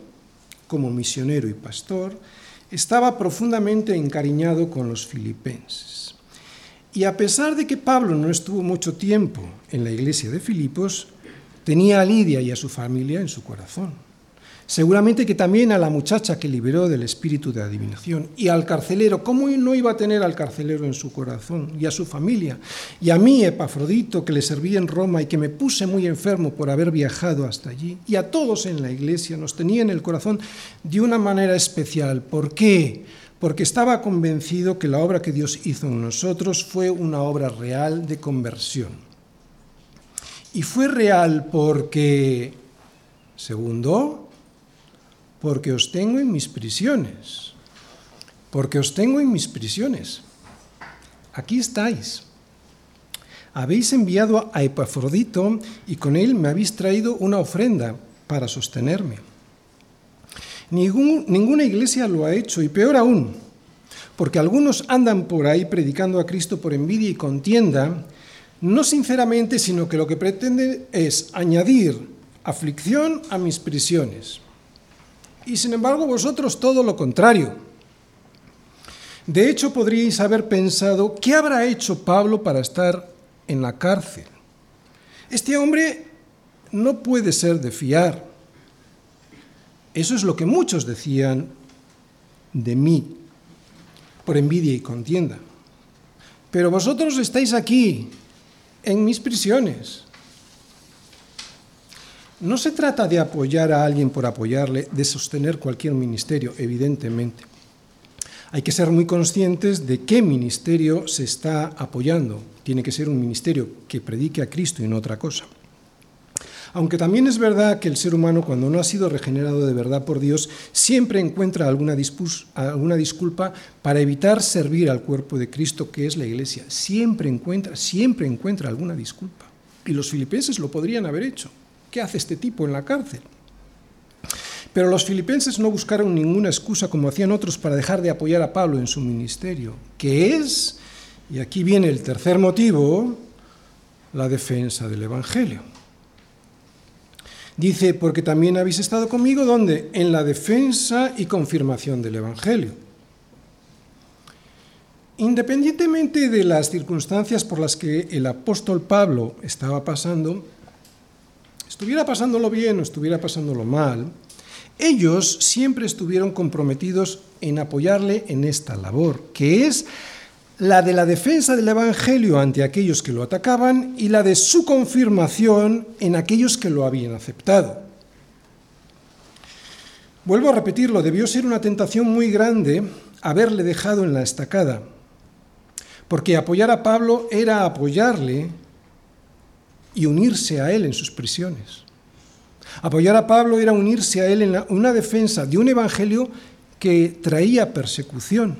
como misionero y pastor, estaba profundamente encariñado con los filipenses. Y a pesar de que Pablo no estuvo mucho tiempo en la iglesia de Filipos, tenía a Lidia y a su familia en su corazón. Seguramente que también a la muchacha que liberó del espíritu de adivinación y al carcelero, ¿cómo no iba a tener al carcelero en su corazón y a su familia? Y a mí, Epafrodito, que le serví en Roma y que me puse muy enfermo por haber viajado hasta allí, y a todos en la iglesia nos tenía en el corazón de una manera especial. ¿Por qué? Porque estaba convencido que la obra que Dios hizo en nosotros fue una obra real de conversión. Y fue real porque, segundo, porque os tengo en mis prisiones, porque os tengo en mis prisiones. Aquí estáis. Habéis enviado a Epafrodito y con él me habéis traído una ofrenda para sostenerme. ninguna iglesia lo ha hecho y peor aún, porque algunos andan por ahí predicando a Cristo por envidia y contienda, no sinceramente, sino que lo que pretenden es añadir aflicción a mis prisiones y sin embargo vosotros todo lo contrario. De hecho, podríais haber pensado, ¿qué habrá hecho Pablo para estar en la cárcel? Este hombre no puede ser de fiar. Eso es lo que muchos decían de mí, por envidia y contienda. Pero vosotros estáis aquí, en mis prisiones. No se trata de apoyar a alguien por apoyarle, de sostener cualquier ministerio, evidentemente. Hay que ser muy conscientes de qué ministerio se está apoyando. Tiene que ser un ministerio que predique a Cristo y no otra cosa. Aunque también es verdad que el ser humano, cuando no ha sido regenerado de verdad por Dios, siempre encuentra alguna, alguna disculpa para evitar servir al cuerpo de Cristo, que es la iglesia. Siempre encuentra, siempre encuentra alguna disculpa. Y los filipenses lo podrían haber hecho. ¿Qué hace este tipo en la cárcel? Pero los filipenses no buscaron ninguna excusa como hacían otros para dejar de apoyar a Pablo en su ministerio, que es, y aquí viene el tercer motivo, la defensa del Evangelio. Dice, porque también habéis estado conmigo, ¿dónde? En la defensa y confirmación del Evangelio. Independientemente de las circunstancias por las que el apóstol Pablo estaba pasando, estuviera pasándolo bien o estuviera pasándolo mal, ellos siempre estuvieron comprometidos en apoyarle en esta labor, que es la de la defensa del Evangelio ante aquellos que lo atacaban y la de su confirmación en aquellos que lo habían aceptado. Vuelvo a repetirlo, debió ser una tentación muy grande haberle dejado en la estacada, porque apoyar a Pablo era apoyarle y unirse a él en sus prisiones. Apoyar a Pablo era unirse a él en una defensa de un evangelio que traía persecución.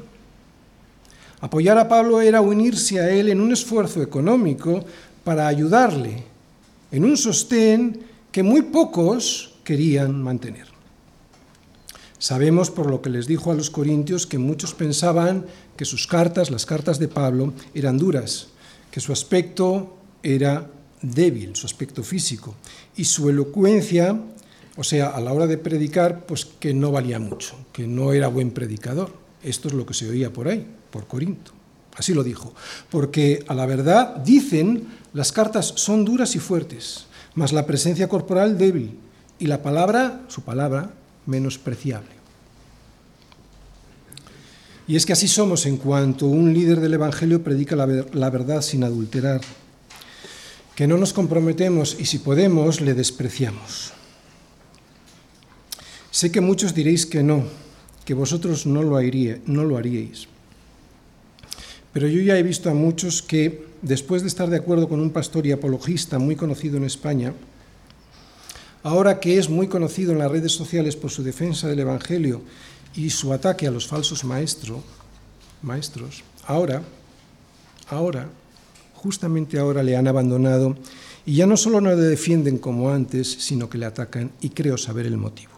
Apoyar a Pablo era unirse a él en un esfuerzo económico para ayudarle en un sostén que muy pocos querían mantener. Sabemos por lo que les dijo a los corintios que muchos pensaban que sus cartas, las cartas de Pablo, eran duras, que su aspecto era débil, su aspecto físico, y su elocuencia, o sea, a la hora de predicar, pues que no valía mucho, que no era buen predicador. Esto es lo que se oía por ahí, por Corinto. Así lo dijo. Porque a la verdad dicen, las cartas son duras y fuertes, mas la presencia corporal débil y la palabra, su palabra, menospreciable. Y es que así somos en cuanto un líder del Evangelio predica la, la verdad sin adulterar, que no nos comprometemos y si podemos le despreciamos. Sé que muchos diréis que no, que vosotros no lo, no lo haríais. Pero yo ya he visto a muchos que, después de estar de acuerdo con un pastor y apologista muy conocido en España, ahora que es muy conocido en las redes sociales por su defensa del Evangelio y su ataque a los falsos maestros, ahora, ahora justamente ahora le han abandonado y ya no solo no le defienden como antes, sino que le atacan y creo saber el motivo.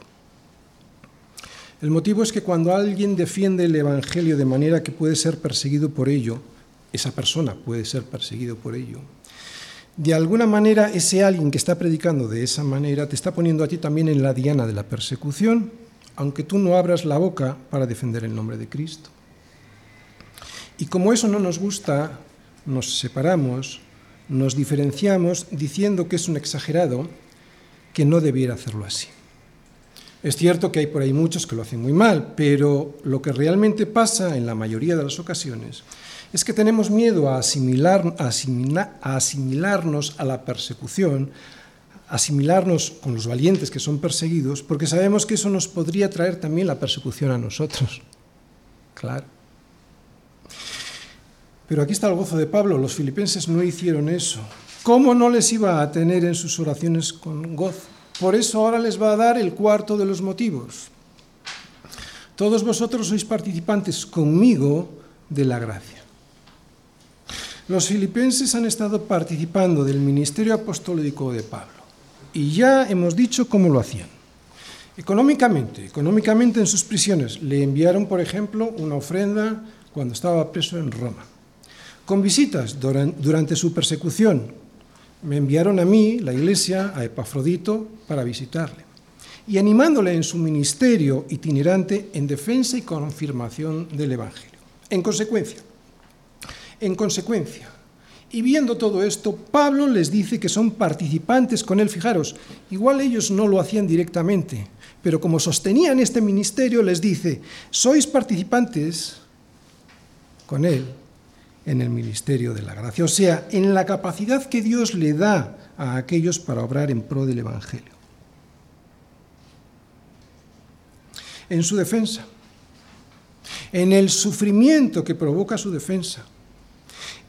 El motivo es que cuando alguien defiende el Evangelio de manera que puede ser perseguido por ello, esa persona puede ser perseguido por ello, de alguna manera ese alguien que está predicando de esa manera te está poniendo a ti también en la diana de la persecución, aunque tú no abras la boca para defender el nombre de Cristo. Y como eso no nos gusta, nos separamos, nos diferenciamos diciendo que es un exagerado que no debiera hacerlo así. Es cierto que hay por ahí muchos que lo hacen muy mal, pero lo que realmente pasa en la mayoría de las ocasiones es que tenemos miedo a, asimilar, a, asimilarnos a la persecución, asimilarnos con los valientes que son perseguidos, porque sabemos que eso nos podría traer también la persecución a nosotros. Claro. Pero aquí está el gozo de Pablo, los filipenses no hicieron eso. ¿Cómo no les iba a tener en sus oraciones con gozo? Por eso ahora les va a dar el cuarto de los motivos. Todos vosotros sois participantes conmigo de la gracia. Los filipenses han estado participando del ministerio apostólico de Pablo y ya hemos dicho cómo lo hacían. Económicamente, económicamente en sus prisiones le enviaron, por ejemplo, una ofrenda cuando estaba preso en Roma con visitas durante su persecución. Me enviaron a mí, la iglesia, a Epafrodito, para visitarle. Y animándole en su ministerio itinerante en defensa y confirmación del Evangelio. En consecuencia, en consecuencia, y viendo todo esto, Pablo les dice que son participantes con él. Fijaros, igual ellos no lo hacían directamente, pero como sostenían este ministerio, les dice, sois participantes con él en el ministerio de la gracia, o sea, en la capacidad que Dios le da a aquellos para obrar en pro del Evangelio. En su defensa, en el sufrimiento que provoca su defensa,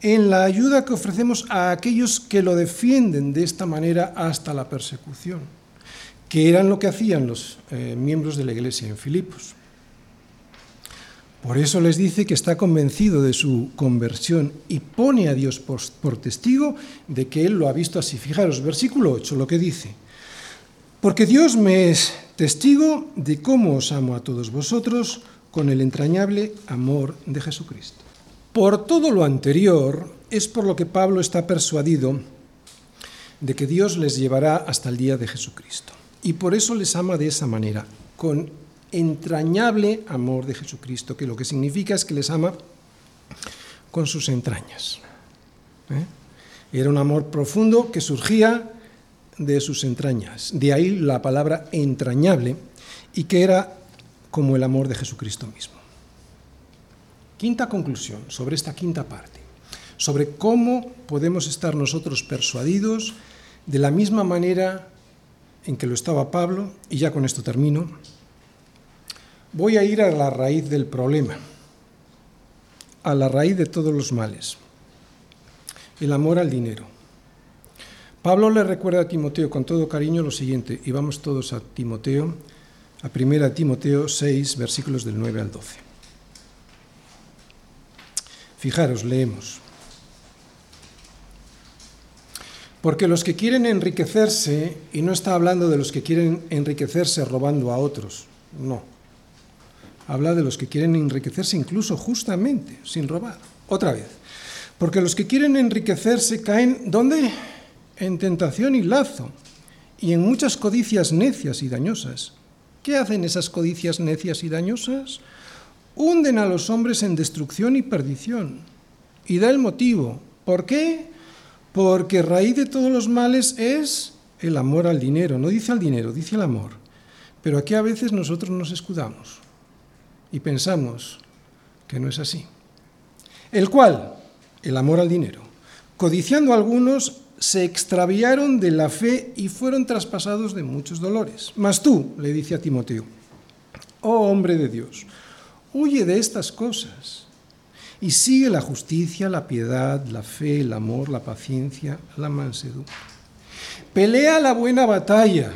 en la ayuda que ofrecemos a aquellos que lo defienden de esta manera hasta la persecución, que eran lo que hacían los eh, miembros de la iglesia en Filipos. Por eso les dice que está convencido de su conversión y pone a Dios por, testigo de que Él lo ha visto así. Fijaros, versículo 8, lo que dice. Porque Dios me es testigo de cómo os amo a todos vosotros con el entrañable amor de Jesucristo. Por todo lo anterior es por lo que Pablo está persuadido de que Dios les llevará hasta el día de Jesucristo. Y por eso les ama de esa manera, con entrañable amor de Jesucristo, que lo que significa es que les ama con sus entrañas. ¿eh? Era un amor profundo que surgía de sus entrañas. De ahí la palabra entrañable y que era como el amor de Jesucristo mismo. Quinta conclusión sobre esta quinta parte, sobre cómo podemos estar nosotros persuadidos de la misma manera en que lo estaba Pablo, y ya con esto termino, Voy a ir a la raíz del problema, a la raíz de todos los males, el amor al dinero. Pablo le recuerda a Timoteo con todo cariño lo siguiente, y vamos todos a Timoteo, a 1 Timoteo 6, versículos del 9 al 12. Fijaros, leemos. Porque los que quieren enriquecerse, y no está hablando de los que quieren enriquecerse robando a otros, no, habla de los que quieren enriquecerse incluso justamente, sin robar. Otra vez, porque los que quieren enriquecerse caen, ¿dónde? En tentación y lazo, y en muchas codicias necias y dañosas. ¿Qué hacen esas codicias necias y dañosas? Hunden a los hombres en destrucción y perdición. Y da el motivo. ¿Por qué? Porque raíz de todos los males es el amor al dinero. No dice al dinero, dice el amor. Pero aquí a veces nosotros nos escudamos y pensamos que no es así. El cual, el amor al dinero, codiciando algunos, se extraviaron de la fe y fueron traspasados de muchos dolores. Mas tú, le dice a Timoteo, oh hombre de Dios, huye de estas cosas y sigue la justicia, la piedad, la fe, el amor, la paciencia, la mansedumbre. Pelea la buena batalla,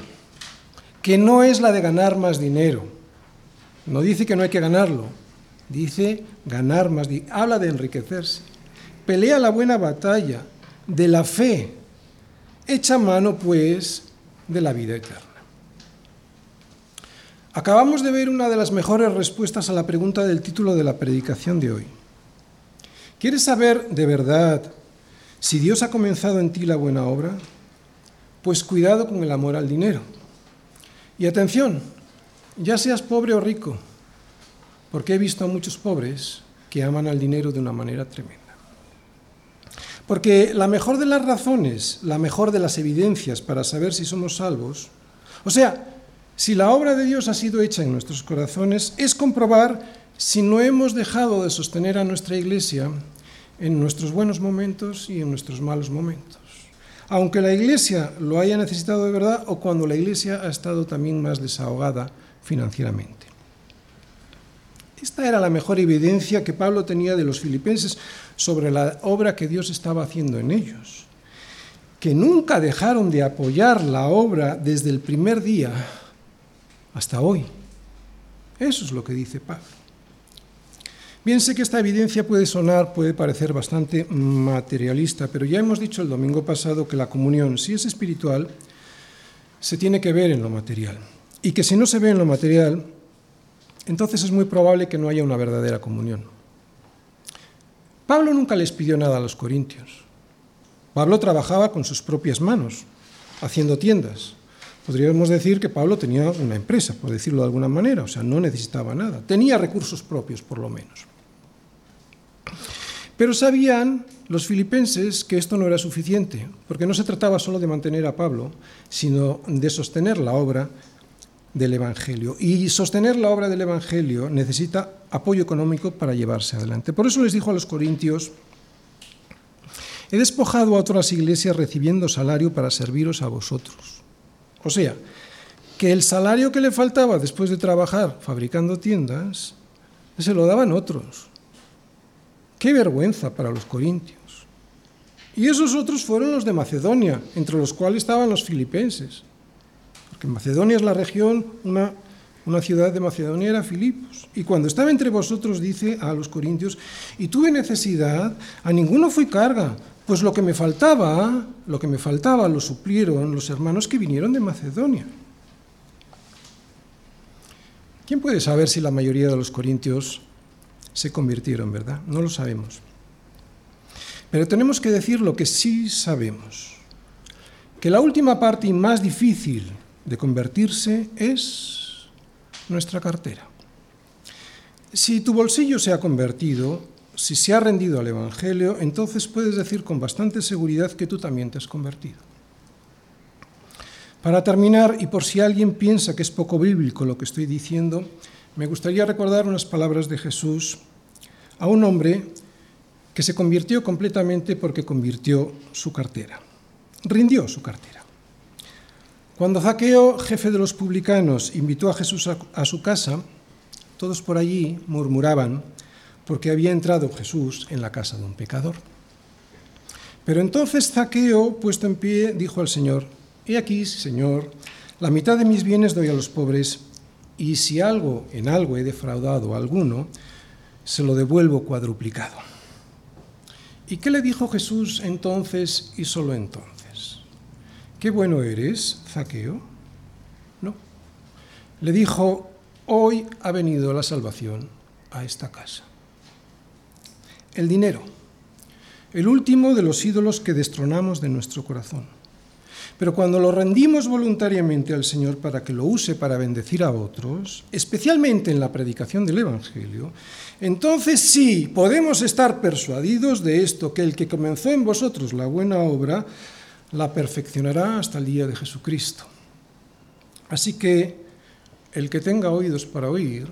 que no es la de ganar más dinero no dice que no hay que ganarlo, dice ganar más, habla de enriquecerse. Pelea la buena batalla de la fe. Echa mano, pues, de la vida eterna. Acabamos de ver una de las mejores respuestas a la pregunta del título de la predicación de hoy. ¿Quieres saber de verdad si Dios ha comenzado en ti la buena obra? Pues cuidado con el amor al dinero. Y atención, ya seas pobre o rico, porque he visto a muchos pobres que aman al dinero de una manera tremenda. Porque la mejor de las razones, la mejor de las evidencias para saber si somos salvos, o sea, si la obra de Dios ha sido hecha en nuestros corazones, es comprobar si no hemos dejado de sostener a nuestra iglesia en nuestros buenos momentos y en nuestros malos momentos. Aunque la iglesia lo haya necesitado de verdad o cuando la iglesia ha estado también más desahogada financieramente. Esta era la mejor evidencia que Pablo tenía de los filipenses sobre la obra que Dios estaba haciendo en ellos, que nunca dejaron de apoyar la obra desde el primer día hasta hoy. Eso es lo que dice Pablo. Bien sé que esta evidencia puede sonar, puede parecer bastante materialista, pero ya hemos dicho el domingo pasado que la comunión, si es espiritual, se tiene que ver en lo material y que si no se ve en lo material, entonces es muy probable que no haya una verdadera comunión. Pablo nunca les pidió nada a los corintios. Pablo trabajaba con sus propias manos, haciendo tiendas. Podríamos decir que Pablo tenía una empresa, por decirlo de alguna manera, o sea, no necesitaba nada. Tenía recursos propios, por lo menos. Pero sabían los filipenses que esto no era suficiente, porque no se trataba solo de mantener a Pablo, sino de sostener la obra del Evangelio. Y sostener la obra del Evangelio necesita apoyo económico para llevarse adelante. Por eso les dijo a los corintios, he despojado a otras iglesias recibiendo salario para serviros a vosotros. O sea, que el salario que le faltaba después de trabajar fabricando tiendas, se lo daban otros. Qué vergüenza para los corintios. Y esos otros fueron los de Macedonia, entre los cuales estaban los filipenses. Macedonia es la región, una, una ciudad de Macedonia era Filipos. Y cuando estaba entre vosotros, dice a los corintios, y tuve necesidad, a ninguno fui carga, pues lo que me faltaba, lo que me faltaba lo suplieron los hermanos que vinieron de Macedonia. ¿Quién puede saber si la mayoría de los corintios se convirtieron, verdad? No lo sabemos. Pero tenemos que decir lo que sí sabemos, que la última parte y más difícil de convertirse es nuestra cartera. Si tu bolsillo se ha convertido, si se ha rendido al Evangelio, entonces puedes decir con bastante seguridad que tú también te has convertido. Para terminar, y por si alguien piensa que es poco bíblico lo que estoy diciendo, me gustaría recordar unas palabras de Jesús a un hombre que se convirtió completamente porque convirtió su cartera, rindió su cartera. Cuando Zaqueo, jefe de los publicanos, invitó a Jesús a, su casa, todos por allí murmuraban porque había entrado Jesús en la casa de un pecador. Pero entonces Zaqueo, puesto en pie, dijo al Señor, He aquí, Señor, la mitad de mis bienes doy a los pobres, y si algo en algo he defraudado a alguno, se lo devuelvo cuadruplicado. ¿Y qué le dijo Jesús entonces y solo entonces? ¿Qué bueno eres, Zaqueo? No. Le dijo, hoy ha venido la salvación a esta casa. El dinero, el último de los ídolos que destronamos de nuestro corazón. Pero cuando lo rendimos voluntariamente al Señor para que lo use para bendecir a otros, especialmente en la predicación del Evangelio, entonces sí podemos estar persuadidos de esto, que el que comenzó en vosotros la buena obra, la perfeccionará hasta el día de Jesucristo. Así que el que tenga oídos para oír,